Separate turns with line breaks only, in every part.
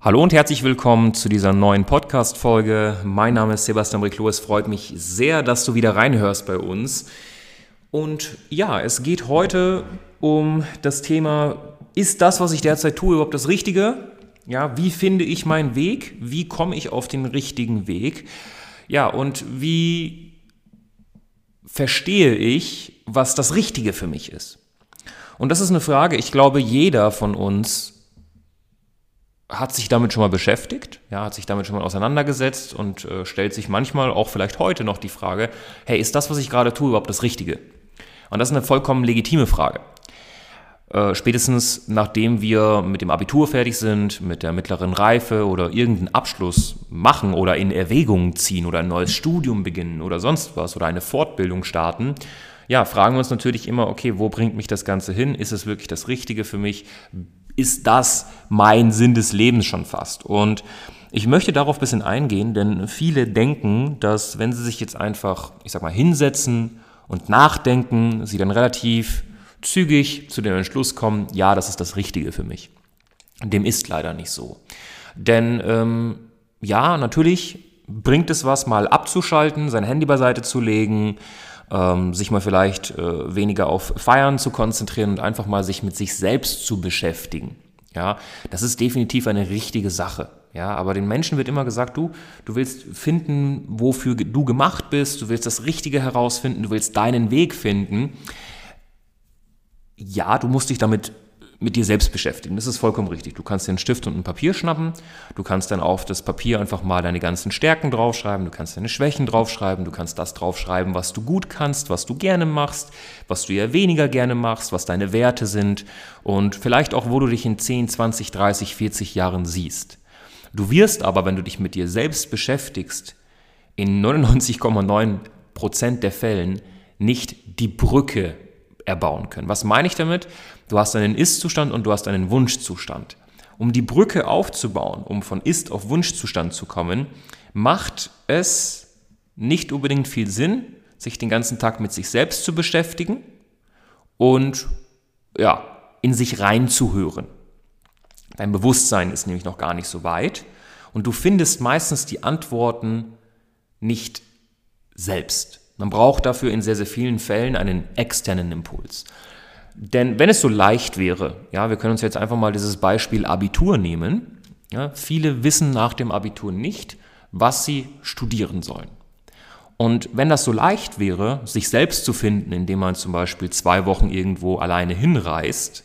Hallo und herzlich willkommen zu dieser neuen Podcast-Folge. Mein Name ist Sebastian Riclo. Es freut mich sehr, dass du wieder reinhörst bei uns. Und ja, es geht heute um das Thema, ist das, was ich derzeit tue, überhaupt das Richtige? Ja, wie finde ich meinen Weg? Wie komme ich auf den richtigen Weg? Ja, und wie verstehe ich, was das Richtige für mich ist? Und das ist eine Frage, ich glaube, jeder von uns hat sich damit schon mal beschäftigt, ja, hat sich damit schon mal auseinandergesetzt und äh, stellt sich manchmal auch vielleicht heute noch die Frage, hey, ist das, was ich gerade tue, überhaupt das Richtige? Und das ist eine vollkommen legitime Frage. Äh, spätestens nachdem wir mit dem Abitur fertig sind, mit der mittleren Reife oder irgendeinen Abschluss machen oder in Erwägung ziehen oder ein neues Studium beginnen oder sonst was oder eine Fortbildung starten, ja, fragen wir uns natürlich immer, okay, wo bringt mich das Ganze hin? Ist es wirklich das Richtige für mich? Ist das mein Sinn des Lebens schon fast. Und ich möchte darauf ein bisschen eingehen, denn viele denken, dass wenn sie sich jetzt einfach, ich sag mal, hinsetzen und nachdenken, sie dann relativ zügig zu dem Entschluss kommen, ja, das ist das Richtige für mich. Dem ist leider nicht so. Denn ähm, ja, natürlich bringt es was, mal abzuschalten, sein Handy beiseite zu legen, ähm, sich mal vielleicht äh, weniger auf Feiern zu konzentrieren und einfach mal sich mit sich selbst zu beschäftigen. Ja, das ist definitiv eine richtige Sache. Ja, aber den Menschen wird immer gesagt, du, du willst finden, wofür du gemacht bist, du willst das Richtige herausfinden, du willst deinen Weg finden. Ja, du musst dich damit mit dir selbst beschäftigen. Das ist vollkommen richtig. Du kannst dir einen Stift und ein Papier schnappen. Du kannst dann auf das Papier einfach mal deine ganzen Stärken draufschreiben. Du kannst deine Schwächen draufschreiben. Du kannst das draufschreiben, was du gut kannst, was du gerne machst, was du eher weniger gerne machst, was deine Werte sind und vielleicht auch, wo du dich in 10, 20, 30, 40 Jahren siehst. Du wirst aber, wenn du dich mit dir selbst beschäftigst, in 99,9 Prozent der Fällen nicht die Brücke erbauen können. Was meine ich damit? Du hast einen Ist-Zustand und du hast einen Wunschzustand. Um die Brücke aufzubauen, um von Ist auf Wunschzustand zu kommen, macht es nicht unbedingt viel Sinn, sich den ganzen Tag mit sich selbst zu beschäftigen und ja, in sich reinzuhören. Dein Bewusstsein ist nämlich noch gar nicht so weit und du findest meistens die Antworten nicht selbst. Man braucht dafür in sehr, sehr vielen Fällen einen externen Impuls. Denn wenn es so leicht wäre, ja, wir können uns jetzt einfach mal dieses Beispiel Abitur nehmen. Ja, viele wissen nach dem Abitur nicht, was sie studieren sollen. Und wenn das so leicht wäre, sich selbst zu finden, indem man zum Beispiel zwei Wochen irgendwo alleine hinreist,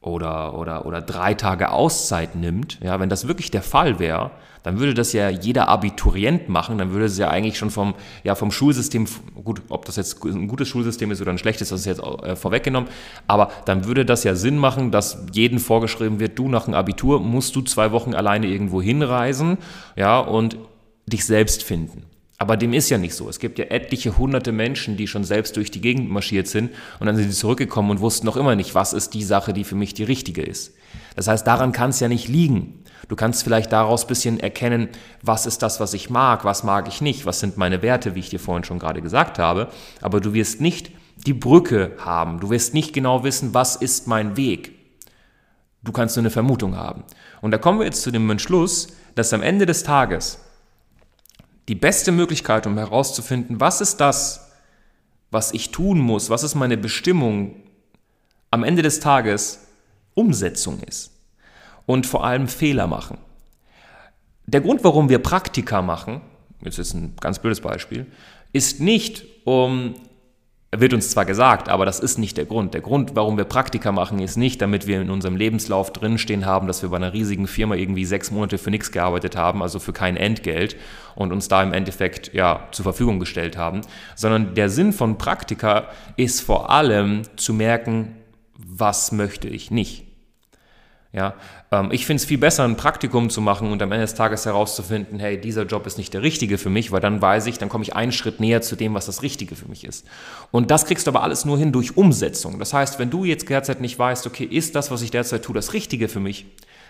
oder, oder, oder drei Tage Auszeit nimmt, ja, wenn das wirklich der Fall wäre, dann würde das ja jeder Abiturient machen, dann würde es ja eigentlich schon vom, ja, vom Schulsystem, gut, ob das jetzt ein gutes Schulsystem ist oder ein schlechtes, das ist jetzt äh, vorweggenommen, aber dann würde das ja Sinn machen, dass jedem vorgeschrieben wird, du nach dem Abitur musst du zwei Wochen alleine irgendwo hinreisen, ja, und dich selbst finden. Aber dem ist ja nicht so. Es gibt ja etliche hunderte Menschen, die schon selbst durch die Gegend marschiert sind und dann sind sie zurückgekommen und wussten noch immer nicht, was ist die Sache, die für mich die richtige ist. Das heißt, daran kann es ja nicht liegen. Du kannst vielleicht daraus ein bisschen erkennen, was ist das, was ich mag, was mag ich nicht, was sind meine Werte, wie ich dir vorhin schon gerade gesagt habe. Aber du wirst nicht die Brücke haben. Du wirst nicht genau wissen, was ist mein Weg. Du kannst nur eine Vermutung haben. Und da kommen wir jetzt zu dem Entschluss, dass am Ende des Tages die beste Möglichkeit, um herauszufinden, was ist das, was ich tun muss, was ist meine Bestimmung, am Ende des Tages Umsetzung ist. Und vor allem Fehler machen. Der Grund, warum wir Praktika machen, jetzt ist ein ganz blödes Beispiel, ist nicht, um wird uns zwar gesagt, aber das ist nicht der Grund. Der Grund, warum wir Praktika machen, ist nicht, damit wir in unserem Lebenslauf drinstehen haben, dass wir bei einer riesigen Firma irgendwie sechs Monate für nichts gearbeitet haben, also für kein Entgelt und uns da im Endeffekt ja zur Verfügung gestellt haben, sondern der Sinn von Praktika ist vor allem zu merken, was möchte ich nicht. Ja, ähm, ich finde es viel besser, ein Praktikum zu machen und am Ende des Tages herauszufinden, hey, dieser Job ist nicht der richtige für mich, weil dann weiß ich, dann komme ich einen Schritt näher zu dem, was das Richtige für mich ist. Und das kriegst du aber alles nur hin durch Umsetzung. Das heißt, wenn du jetzt derzeit nicht weißt, okay, ist das, was ich derzeit tue, das Richtige für mich,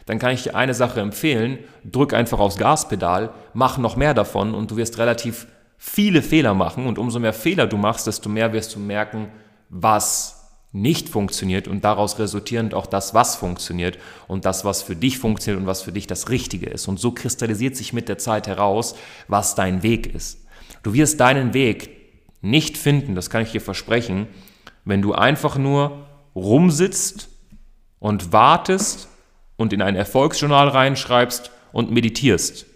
dann kann ich dir eine Sache empfehlen, drück einfach aufs Gaspedal, mach noch mehr davon und du wirst relativ viele Fehler machen und umso mehr Fehler du machst, desto mehr wirst du merken, was nicht funktioniert und daraus resultierend auch das, was funktioniert und das, was für dich funktioniert und was für dich das Richtige ist. Und so kristallisiert sich mit der Zeit heraus, was dein Weg ist. Du wirst deinen Weg nicht finden, das kann ich dir versprechen, wenn du einfach nur rumsitzt und wartest und in ein Erfolgsjournal reinschreibst und meditierst.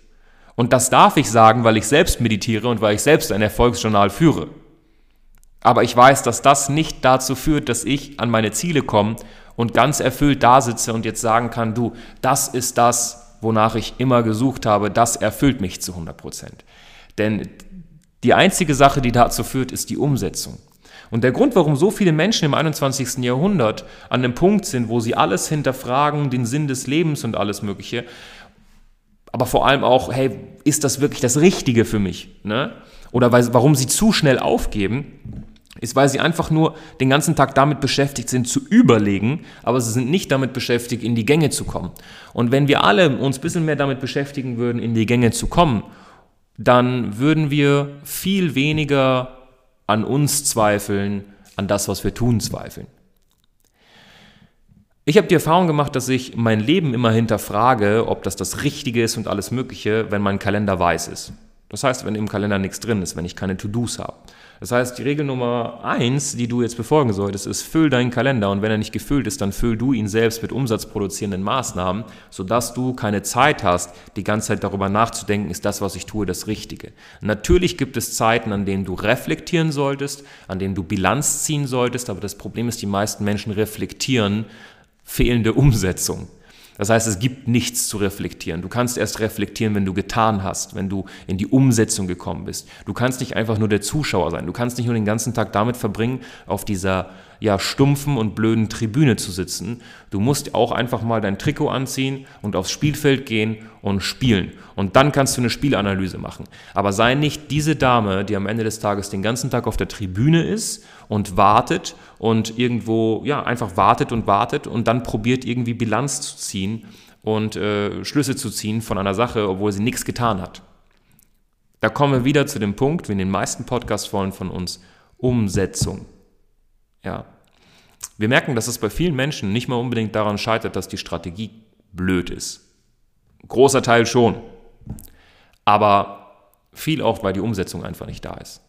Und das darf ich sagen, weil ich selbst meditiere und weil ich selbst ein Erfolgsjournal führe. Aber ich weiß, dass das nicht dazu führt, dass ich an meine Ziele komme und ganz erfüllt da sitze und jetzt sagen kann, du, das ist das, wonach ich immer gesucht habe, das erfüllt mich zu 100 Prozent. Denn die einzige Sache, die dazu führt, ist die Umsetzung. Und der Grund, warum so viele Menschen im 21. Jahrhundert an dem Punkt sind, wo sie alles hinterfragen, den Sinn des Lebens und alles Mögliche, aber vor allem auch, hey, ist das wirklich das Richtige für mich? Ne? Oder warum sie zu schnell aufgeben, ist, weil sie einfach nur den ganzen Tag damit beschäftigt sind, zu überlegen, aber sie sind nicht damit beschäftigt, in die Gänge zu kommen. Und wenn wir alle uns ein bisschen mehr damit beschäftigen würden, in die Gänge zu kommen, dann würden wir viel weniger an uns zweifeln, an das, was wir tun, zweifeln. Ich habe die Erfahrung gemacht, dass ich mein Leben immer hinterfrage, ob das das Richtige ist und alles Mögliche, wenn mein Kalender weiß ist. Das heißt, wenn im Kalender nichts drin ist, wenn ich keine To-Dos habe. Das heißt, die Regel Nummer eins, die du jetzt befolgen solltest, ist, füll deinen Kalender und wenn er nicht gefüllt ist, dann füll du ihn selbst mit umsatzproduzierenden Maßnahmen, sodass du keine Zeit hast, die ganze Zeit darüber nachzudenken, ist das, was ich tue, das Richtige. Natürlich gibt es Zeiten, an denen du reflektieren solltest, an denen du Bilanz ziehen solltest, aber das Problem ist, die meisten Menschen reflektieren fehlende Umsetzung. Das heißt, es gibt nichts zu reflektieren. Du kannst erst reflektieren, wenn du getan hast, wenn du in die Umsetzung gekommen bist. Du kannst nicht einfach nur der Zuschauer sein. Du kannst nicht nur den ganzen Tag damit verbringen, auf dieser ja, stumpfen und blöden Tribüne zu sitzen. Du musst auch einfach mal dein Trikot anziehen und aufs Spielfeld gehen und spielen. Und dann kannst du eine Spielanalyse machen. Aber sei nicht diese Dame, die am Ende des Tages den ganzen Tag auf der Tribüne ist und wartet und irgendwo, ja, einfach wartet und wartet und dann probiert irgendwie Bilanz zu ziehen und äh, Schlüsse zu ziehen von einer Sache, obwohl sie nichts getan hat. Da kommen wir wieder zu dem Punkt, wie in den meisten Podcast-Folgen von uns, Umsetzung. Ja. Wir merken, dass es bei vielen Menschen nicht mal unbedingt daran scheitert, dass die Strategie blöd ist. Großer Teil schon. Aber viel auch, weil die Umsetzung einfach nicht da ist.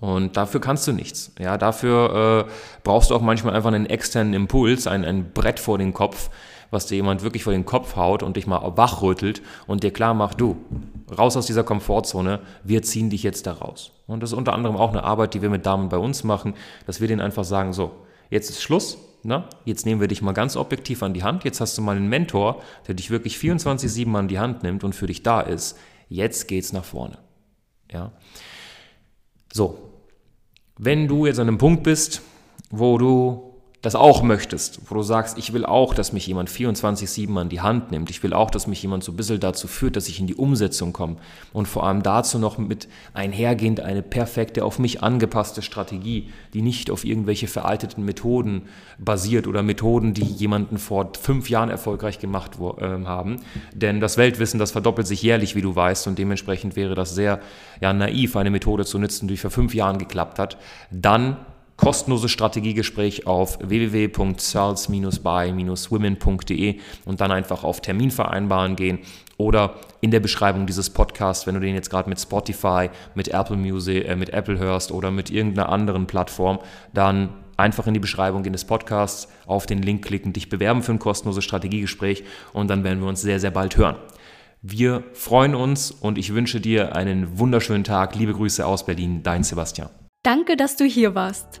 Und dafür kannst du nichts. Ja, dafür äh, brauchst du auch manchmal einfach einen externen Impuls, ein, ein Brett vor den Kopf, was dir jemand wirklich vor den Kopf haut und dich mal wachrüttelt und dir klar macht, du, raus aus dieser Komfortzone, wir ziehen dich jetzt da raus. Und das ist unter anderem auch eine Arbeit, die wir mit Damen bei uns machen, dass wir denen einfach sagen, so, jetzt ist Schluss, na, jetzt nehmen wir dich mal ganz objektiv an die Hand, jetzt hast du mal einen Mentor, der dich wirklich 24-7 an die Hand nimmt und für dich da ist. Jetzt geht's nach vorne. Ja. So. Wenn du jetzt an einem Punkt bist, wo du das auch möchtest, wo du sagst, ich will auch, dass mich jemand 24-7 an die Hand nimmt, ich will auch, dass mich jemand so ein bisschen dazu führt, dass ich in die Umsetzung komme und vor allem dazu noch mit einhergehend eine perfekte, auf mich angepasste Strategie, die nicht auf irgendwelche veralteten Methoden basiert oder Methoden, die jemanden vor fünf Jahren erfolgreich gemacht äh, haben. Denn das Weltwissen, das verdoppelt sich jährlich, wie du weißt, und dementsprechend wäre das sehr ja, naiv, eine Methode zu nutzen, die vor fünf Jahren geklappt hat. Dann kostenloses Strategiegespräch auf www.charles-by-women.de und dann einfach auf Termin vereinbaren gehen oder in der Beschreibung dieses Podcasts, wenn du den jetzt gerade mit Spotify, mit Apple Music, äh, mit Apple hörst oder mit irgendeiner anderen Plattform, dann einfach in die Beschreibung des Podcasts auf den Link klicken, dich bewerben für ein kostenloses Strategiegespräch und dann werden wir uns sehr, sehr bald hören. Wir freuen uns und ich wünsche dir einen wunderschönen Tag. Liebe Grüße aus Berlin, dein Sebastian.
Danke, dass du hier warst.